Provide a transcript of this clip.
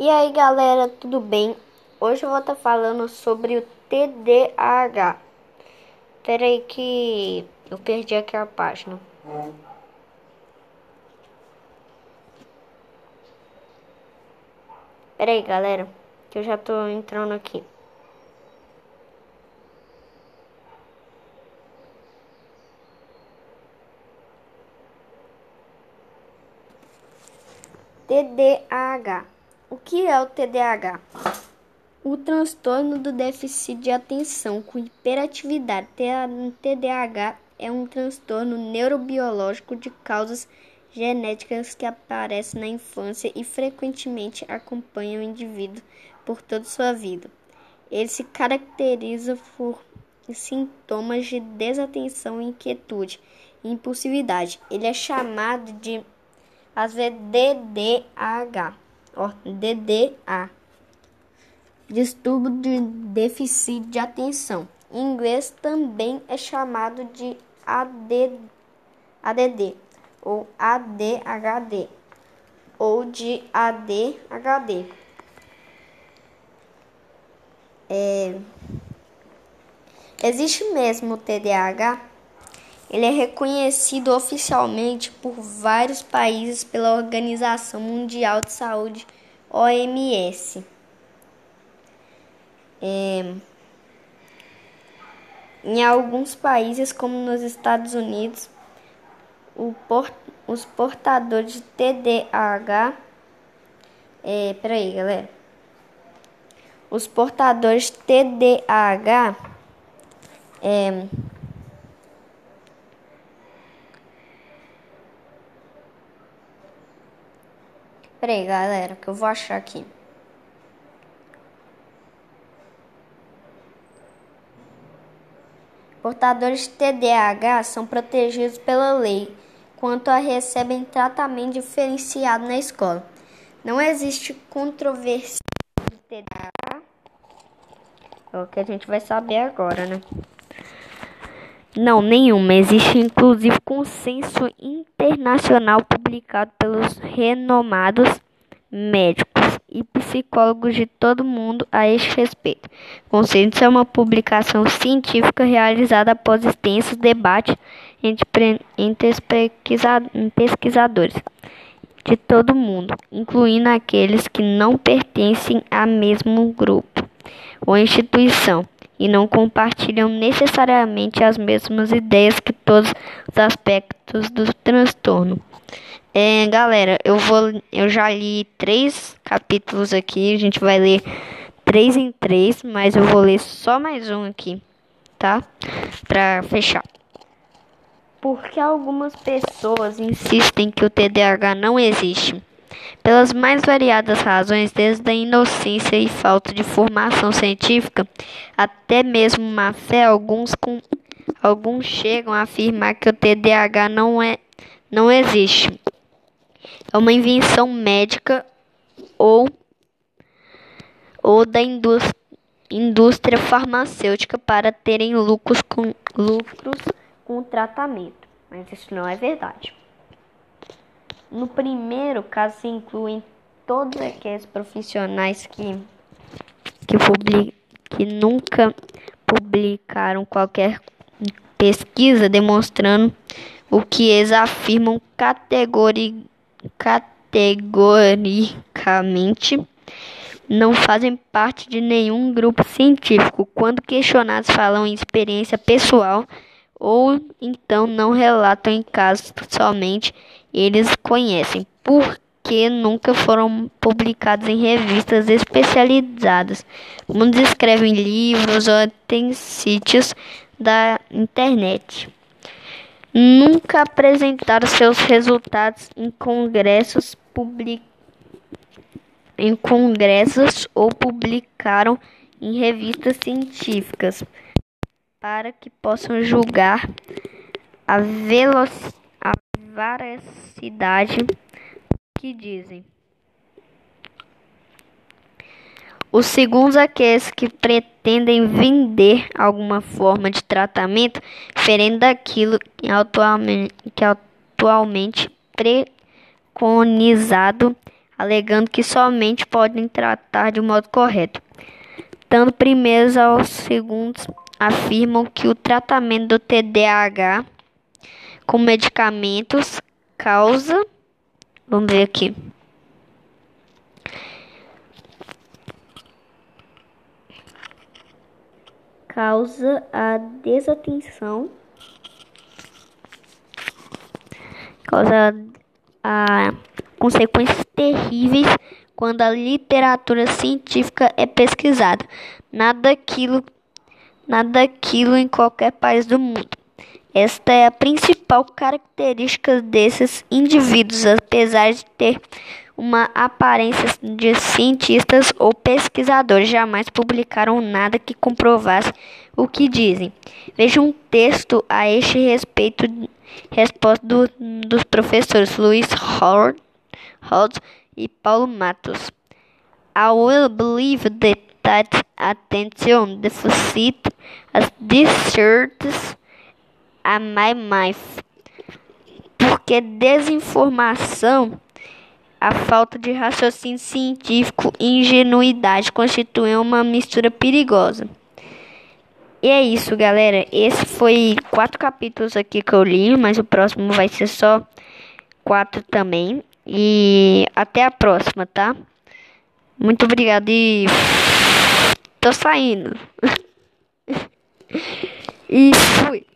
E aí galera, tudo bem? Hoje eu vou estar tá falando sobre o TDAH. Espera aí que eu perdi aqui a página. Espera aí galera, que eu já tô entrando aqui. TDAH. O que é o TDAH? O transtorno do déficit de atenção com hiperatividade. TDAH é um transtorno neurobiológico de causas genéticas que aparece na infância e frequentemente acompanha o indivíduo por toda sua vida. Ele se caracteriza por sintomas de desatenção, inquietude e impulsividade. Ele é chamado de às DDAH, ó, DDA, distúrbio de déficit de atenção. Em inglês também é chamado de AD, ADD ou ADHD ou de ADHD. É, existe mesmo o TDAH? Ele é reconhecido oficialmente por vários países pela Organização Mundial de Saúde, OMS. É, em alguns países, como nos Estados Unidos, os portadores de TDAH. É, peraí, galera. Os portadores de TDAH. É, Peraí, galera, que eu vou achar aqui. Portadores de TDAH são protegidos pela lei quanto a recebem tratamento diferenciado na escola. Não existe controvérsia de TDAH. É o que a gente vai saber agora, né? Não, nenhuma. Existe inclusive consenso internacional publicado pelos renomados médicos e psicólogos de todo o mundo a este respeito. Consenso é uma publicação científica realizada após extensos debates entre, entre pesquisadores de todo o mundo, incluindo aqueles que não pertencem a mesmo grupo ou instituição e não compartilham necessariamente as mesmas ideias que todos os aspectos do transtorno. É, galera, eu vou, eu já li três capítulos aqui. A gente vai ler três em três, mas eu vou ler só mais um aqui, tá? Pra fechar. Porque algumas pessoas insistem que o TDAH não existe pelas mais variadas razões, desde a inocência e falta de formação científica até mesmo má fé, alguns, com, alguns chegam a afirmar que o TDAH não, é, não existe. É uma invenção médica ou, ou da indústria, indústria farmacêutica para terem lucros com, lucros com o tratamento. Mas isso não é verdade. No primeiro caso, se incluem todos aqueles profissionais que, que, public, que nunca publicaram qualquer pesquisa demonstrando o que eles afirmam categori, categoricamente não fazem parte de nenhum grupo científico. Quando questionados, falam em experiência pessoal ou então não relatam em casos somente eles conhecem, porque nunca foram publicados em revistas especializadas. Muitos escrevem livros ou têm sítios da internet. Nunca apresentaram seus resultados em congressos em congressos ou publicaram em revistas científicas para que possam julgar a, a veracidade que dizem. Os segundos aqueles que pretendem vender alguma forma de tratamento diferente daquilo que atualmente, que atualmente preconizado alegando que somente podem tratar de modo correto. Dando primeiros aos segundos, afirmam que o tratamento do TDAH com medicamentos causa. Vamos ver aqui. Causa a desatenção. Causa a consequências terríveis quando a literatura científica é pesquisada. Nada daquilo, nada daquilo em qualquer país do mundo. Esta é a principal característica desses indivíduos, apesar de ter uma aparência de cientistas ou pesquisadores, jamais publicaram nada que comprovasse o que dizem. Veja um texto a este respeito, resposta do, dos professores Luiz Howard e Paulo Matos. I will believe that, attention deficit as deserts a my mouth. Porque desinformação, a falta de raciocínio científico e ingenuidade constituem uma mistura perigosa. E é isso, galera. Esse foi quatro capítulos aqui que eu li, mas o próximo vai ser só quatro também. E até a próxima, tá? Muito obrigado e tô saindo. e fui.